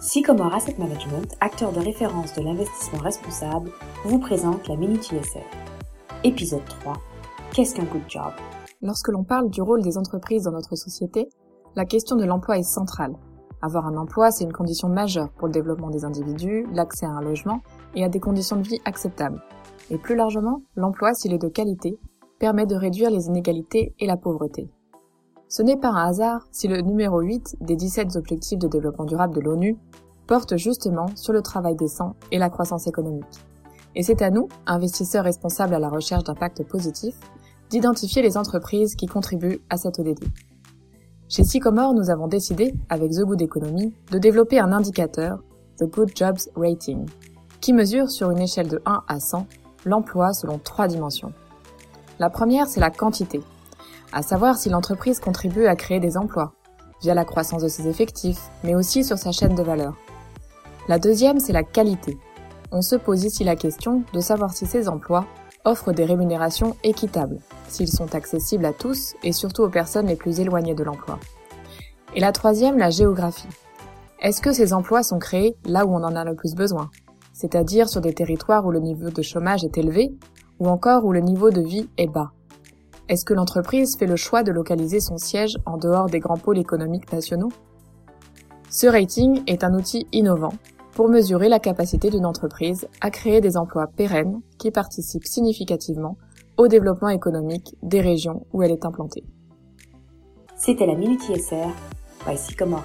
Sycomore Asset Management, acteur de référence de l'investissement responsable, vous présente la Minute ISR. Épisode 3. Qu'est-ce qu'un good job? Lorsque l'on parle du rôle des entreprises dans notre société, la question de l'emploi est centrale. Avoir un emploi, c'est une condition majeure pour le développement des individus, l'accès à un logement et à des conditions de vie acceptables. Et plus largement, l'emploi, s'il est de qualité, permet de réduire les inégalités et la pauvreté. Ce n'est pas un hasard si le numéro 8 des 17 objectifs de développement durable de l'ONU porte justement sur le travail décent et la croissance économique. Et c'est à nous, investisseurs responsables à la recherche d'impact positif, d'identifier les entreprises qui contribuent à cet ODD. Chez Sycomore, nous avons décidé, avec The Good Economy, de développer un indicateur, The Good Jobs Rating, qui mesure sur une échelle de 1 à 100 l'emploi selon trois dimensions. La première, c'est la quantité, à savoir si l'entreprise contribue à créer des emplois, via la croissance de ses effectifs, mais aussi sur sa chaîne de valeur. La deuxième, c'est la qualité. On se pose ici la question de savoir si ces emplois offrent des rémunérations équitables, s'ils sont accessibles à tous et surtout aux personnes les plus éloignées de l'emploi. Et la troisième, la géographie. Est-ce que ces emplois sont créés là où on en a le plus besoin, c'est-à-dire sur des territoires où le niveau de chômage est élevé ou encore où le niveau de vie est bas? Est-ce que l'entreprise fait le choix de localiser son siège en dehors des grands pôles économiques nationaux? Ce rating est un outil innovant pour mesurer la capacité d'une entreprise à créer des emplois pérennes qui participent significativement au développement économique des régions où elle est implantée. C'était la Minute ISR by Sycomore